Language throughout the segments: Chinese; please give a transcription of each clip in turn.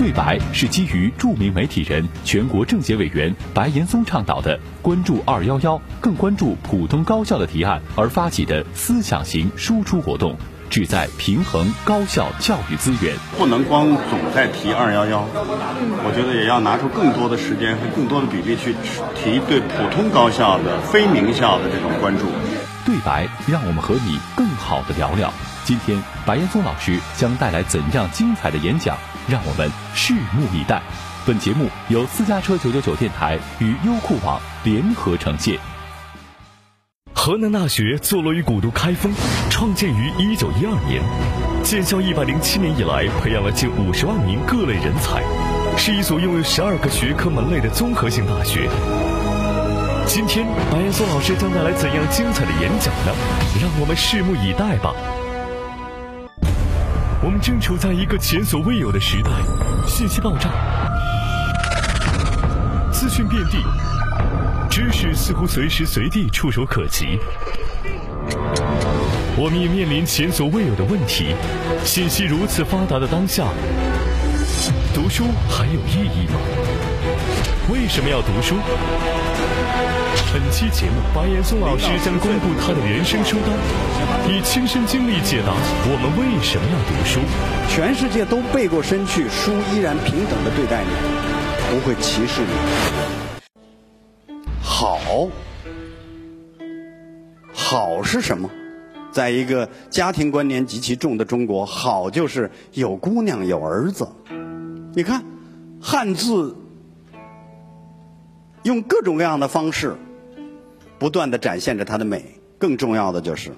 对白是基于著名媒体人、全国政协委员白岩松倡导的“关注二幺幺，更关注普通高校”的提案而发起的思想型输出活动，旨在平衡高校教育资源。不能光总在提二幺幺，我觉得也要拿出更多的时间和更多的比例去提对普通高校的非名校的这种关注。对白，让我们和你更好的聊聊。今天，白岩松老师将带来怎样精彩的演讲？让我们拭目以待。本节目由私家车九九九电台与优酷网联合呈现。河南大学坐落于古都开封，创建于一九一二年，建校一百零七年以来，培养了近五十万名各类人才，是一所拥有十二个学科门类的综合性大学。今天，白岩松老师将带来怎样精彩的演讲呢？让我们拭目以待吧。正处在一个前所未有的时代，信息爆炸，资讯遍地，知识似乎随时随地触手可及。我们也面临前所未有的问题：信息如此发达的当下，读书还有意义吗？为什么要读书？本期节目，白岩松老师将公布他的人生书单，以亲身经历解答我们为什么要读书。全世界都背过身去，书依然平等的对待你，不会歧视你。好，好是什么？在一个家庭观念极其重的中国，好就是有姑娘有儿子。你看，汉字用各种各样的方式。不断的展现着它的美，更重要的就是，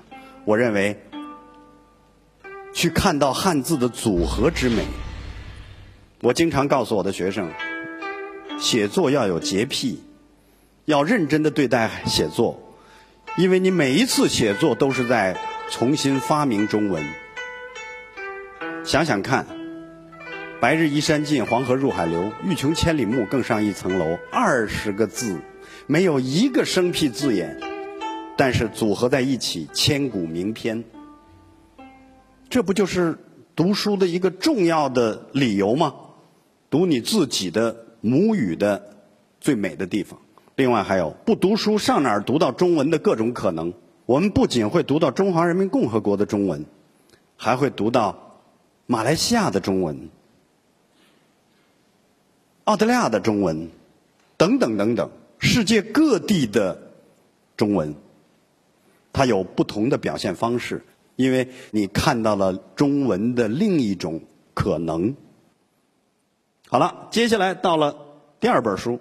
我认为，去看到汉字的组合之美。我经常告诉我的学生，写作要有洁癖，要认真的对待写作，因为你每一次写作都是在重新发明中文。想想看，白日依山尽，黄河入海流，欲穷千里目，更上一层楼，二十个字。没有一个生僻字眼，但是组合在一起，千古名篇。这不就是读书的一个重要的理由吗？读你自己的母语的最美的地方。另外还有，不读书上哪儿读到中文的各种可能？我们不仅会读到中华人民共和国的中文，还会读到马来西亚的中文、澳大利亚的中文，等等等等。世界各地的中文，它有不同的表现方式，因为你看到了中文的另一种可能。好了，接下来到了第二本书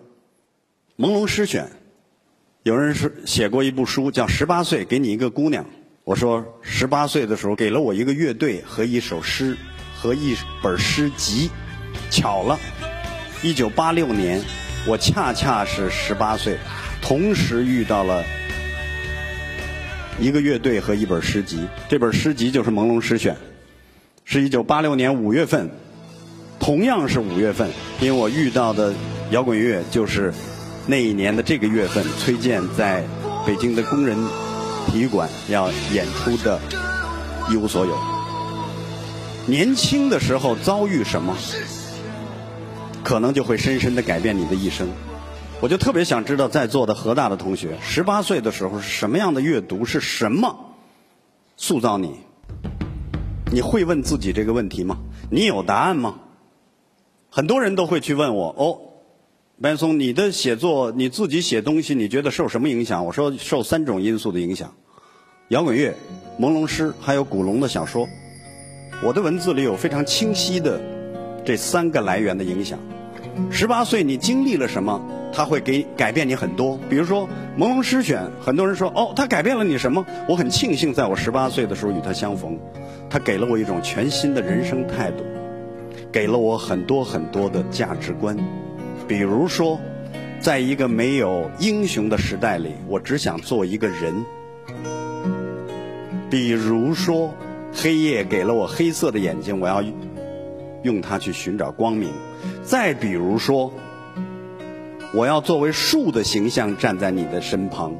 《朦胧诗选》。有人是写过一部书叫《十八岁给你一个姑娘》，我说十八岁的时候给了我一个乐队和一首诗和一本诗集，巧了，一九八六年。我恰恰是十八岁，同时遇到了一个乐队和一本诗集。这本诗集就是《朦胧诗选》，是一九八六年五月份，同样是五月份，因为我遇到的摇滚乐就是那一年的这个月份，崔健在北京的工人体育馆要演出的《一无所有》。年轻的时候遭遇什么？可能就会深深的改变你的一生。我就特别想知道，在座的河大的同学，十八岁的时候是什么样的阅读？是什么塑造你？你会问自己这个问题吗？你有答案吗？很多人都会去问我哦，白岩松，你的写作，你自己写东西，你觉得受什么影响？我说受三种因素的影响：摇滚乐、朦胧诗，还有古龙的小说。我的文字里有非常清晰的。这三个来源的影响，十八岁你经历了什么？它会给改变你很多。比如说《朦胧诗选》，很多人说哦，它改变了你什么？我很庆幸在我十八岁的时候与它相逢，它给了我一种全新的人生态度，给了我很多很多的价值观。比如说，在一个没有英雄的时代里，我只想做一个人。比如说，黑夜给了我黑色的眼睛，我要。用它去寻找光明。再比如说，我要作为树的形象站在你的身旁，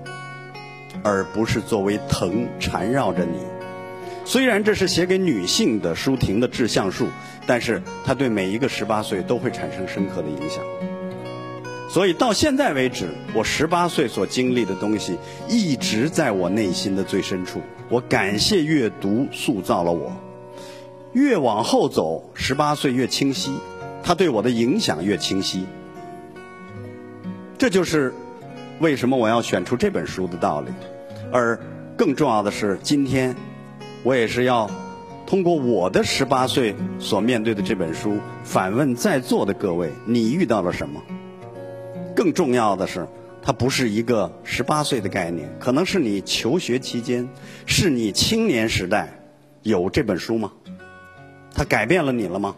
而不是作为藤缠绕着你。虽然这是写给女性的舒婷的致橡树，但是它对每一个十八岁都会产生深刻的影响。所以到现在为止，我十八岁所经历的东西一直在我内心的最深处。我感谢阅读塑造了我。越往后走，十八岁越清晰，他对我的影响越清晰。这就是为什么我要选出这本书的道理。而更重要的是，今天我也是要通过我的十八岁所面对的这本书，反问在座的各位：你遇到了什么？更重要的是，它不是一个十八岁的概念，可能是你求学期间，是你青年时代有这本书吗？他改变了你了吗？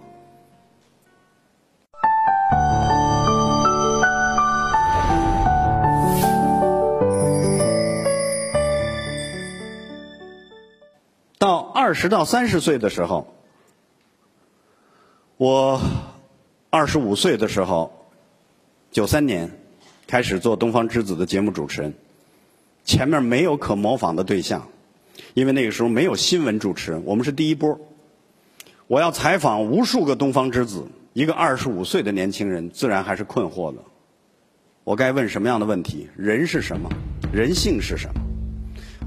到二十到三十岁的时候，我二十五岁的时候，九三年开始做《东方之子》的节目主持人，前面没有可模仿的对象，因为那个时候没有新闻主持人，我们是第一波。我要采访无数个东方之子，一个二十五岁的年轻人，自然还是困惑的。我该问什么样的问题？人是什么？人性是什么？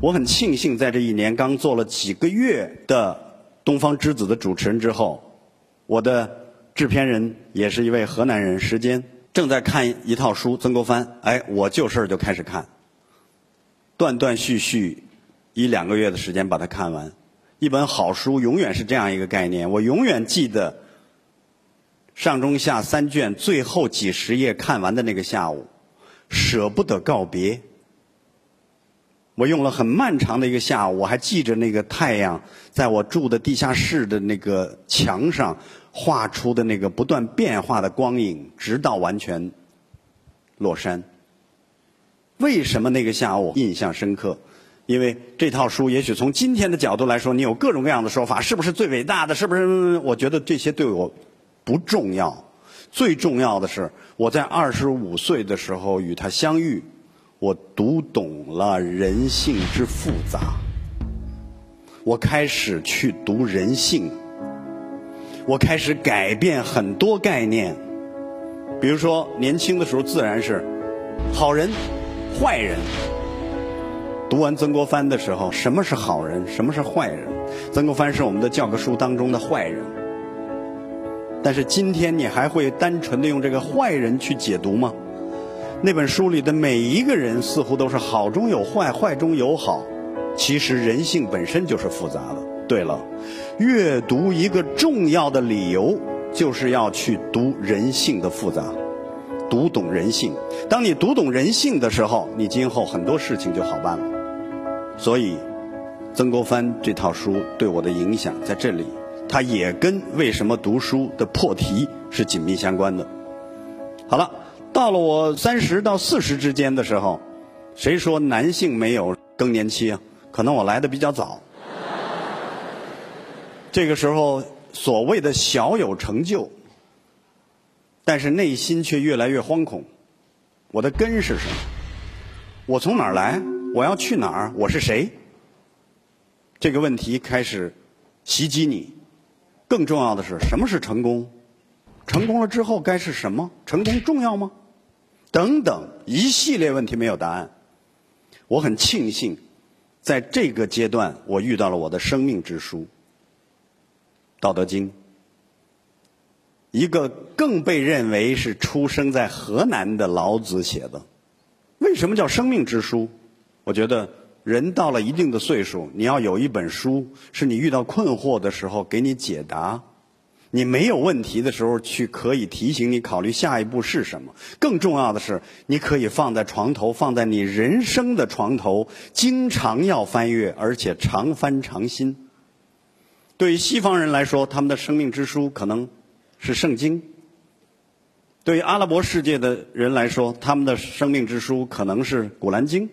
我很庆幸，在这一年刚做了几个月的东方之子的主持人之后，我的制片人也是一位河南人，时间正在看一套书《曾国藩》，哎，我就事儿就开始看，断断续续一两个月的时间把它看完。一本好书永远是这样一个概念，我永远记得上中下三卷最后几十页看完的那个下午，舍不得告别。我用了很漫长的一个下午，我还记着那个太阳在我住的地下室的那个墙上画出的那个不断变化的光影，直到完全落山。为什么那个下午印象深刻？因为这套书，也许从今天的角度来说，你有各种各样的说法，是不是最伟大的？是不是？我觉得这些对我不重要。最重要的是，我在二十五岁的时候与他相遇，我读懂了人性之复杂。我开始去读人性，我开始改变很多概念。比如说，年轻的时候自然是好人、坏人。读完曾国藩的时候，什么是好人，什么是坏人？曾国藩是我们的教科书当中的坏人。但是今天你还会单纯的用这个坏人去解读吗？那本书里的每一个人似乎都是好中有坏，坏中有好。其实人性本身就是复杂的。对了，阅读一个重要的理由，就是要去读人性的复杂。读懂人性，当你读懂人性的时候，你今后很多事情就好办了。所以，曾国藩这套书对我的影响在这里，它也跟为什么读书的破题是紧密相关的。好了，到了我三十到四十之间的时候，谁说男性没有更年期啊？可能我来的比较早。这个时候，所谓的小有成就。但是内心却越来越惶恐。我的根是什么？我从哪儿来？我要去哪儿？我是谁？这个问题开始袭击你。更重要的是，什么是成功？成功了之后该是什么？成功重要吗？等等一系列问题没有答案。我很庆幸，在这个阶段我遇到了我的生命之书《道德经》。一个更被认为是出生在河南的老子写的，为什么叫生命之书？我觉得人到了一定的岁数，你要有一本书，是你遇到困惑的时候给你解答，你没有问题的时候去可以提醒你考虑下一步是什么。更重要的是，你可以放在床头，放在你人生的床头，经常要翻阅，而且常翻常新。对于西方人来说，他们的生命之书可能。是圣经。对于阿拉伯世界的人来说，他们的生命之书可能是古兰经。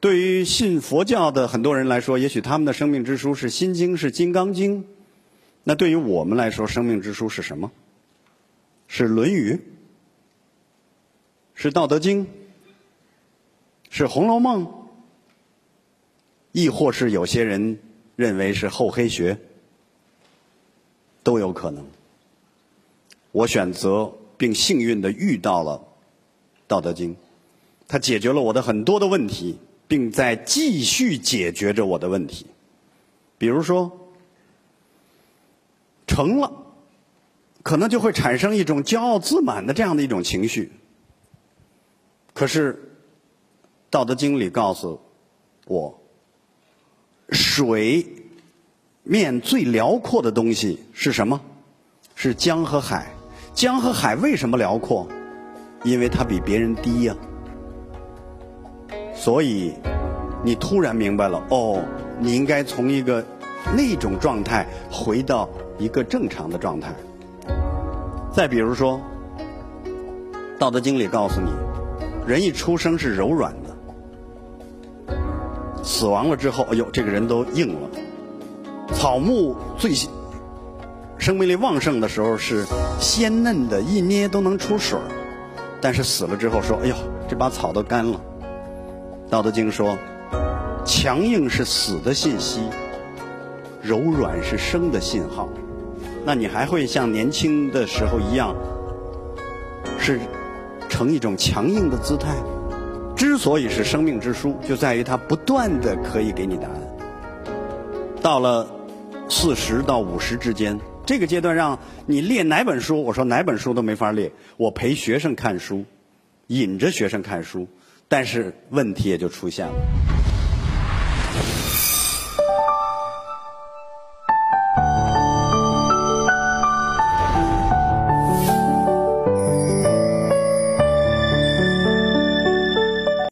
对于信佛教的很多人来说，也许他们的生命之书是心经，是金刚经。那对于我们来说，生命之书是什么？是论语？是道德经？是红楼梦？亦或是有些人？认为是厚黑学，都有可能。我选择并幸运的遇到了《道德经》，它解决了我的很多的问题，并在继续解决着我的问题。比如说，成了，可能就会产生一种骄傲自满的这样的一种情绪。可是，《道德经》里告诉我，水面最辽阔的东西是什么？是江和海。江和海为什么辽阔？因为它比别人低呀。所以，你突然明白了，哦，你应该从一个那种状态回到一个正常的状态。再比如说，《道德经》里告诉你，人一出生是柔软的，死亡了之后，哎呦，这个人都硬了。草木最。生命力旺盛的时候是鲜嫩的，一捏都能出水儿但是死了之后说：“哎呦，这把草都干了。”《道德经》说：“强硬是死的信息，柔软是生的信号。”那你还会像年轻的时候一样，是呈一种强硬的姿态？之所以是生命之书，就在于它不断的可以给你答案。到了四十到五十之间。这个阶段让你列哪本书？我说哪本书都没法列。我陪学生看书，引着学生看书，但是问题也就出现了。